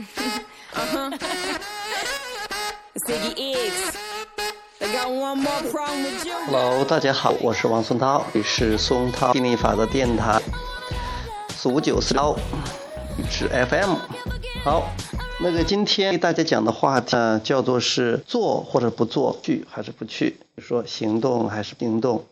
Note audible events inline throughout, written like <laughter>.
<laughs> Hello，大家好，我是王松涛，这里是松涛心理法则电台，四五九四幺，是 FM。好，那个今天给大家讲的话题呢，叫做是做或者不做，去还是不去，说行动还是不行动，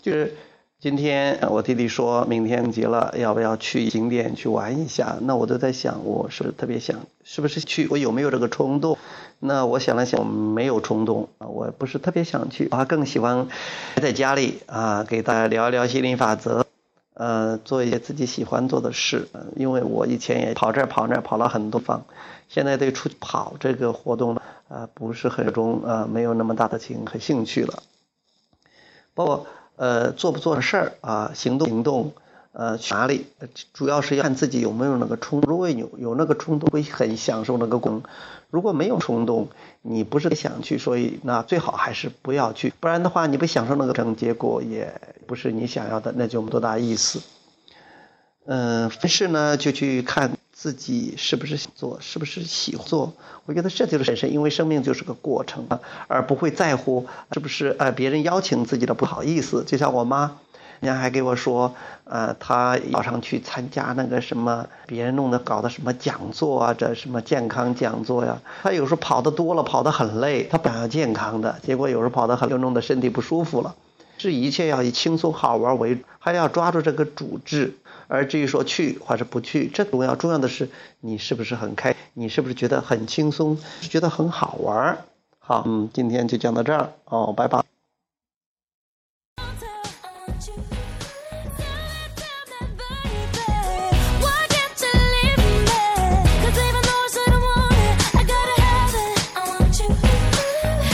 就是。今天我弟弟说明天急了，要不要去景点去玩一下？那我都在想，我是不是特别想，是不是去？我有没有这个冲动？那我想了想，没有冲动啊，我不是特别想去，我还更喜欢在家里啊，给大家聊一聊心理法则，呃，做一些自己喜欢做的事。因为我以前也跑这儿跑那儿跑了很多方，现在对出去跑这个活动呢，啊，不是很中，啊，没有那么大的情和兴趣了，包括。呃，做不做事儿啊，行动行动，呃，去哪里，主要是要看自己有没有那个冲。如果有有那个冲动，会很享受那个功；如果没有冲动，你不是想去，所以那最好还是不要去。不然的话，你不享受那个成结果，也不是你想要的，那就没多大意思。嗯，凡事呢，就去看。自己是不是想做，是不是喜欢做？我觉得这就是人生，因为生命就是个过程，而不会在乎是不是呃别人邀请自己的不好意思。就像我妈，人家还给我说，呃，她早上去参加那个什么别人弄的搞的什么讲座啊，这什么健康讲座呀。她有时候跑得多了，跑得很累，她本来要健康的，结果有时候跑得很，就弄得身体不舒服了。是一切要以轻松好玩为，还要抓住这个主旨。而至于说去或者不去，这重要重要的是你是不是很开，你是不是觉得很轻松，觉得很好玩好，嗯，今天就讲到这儿哦，拜拜。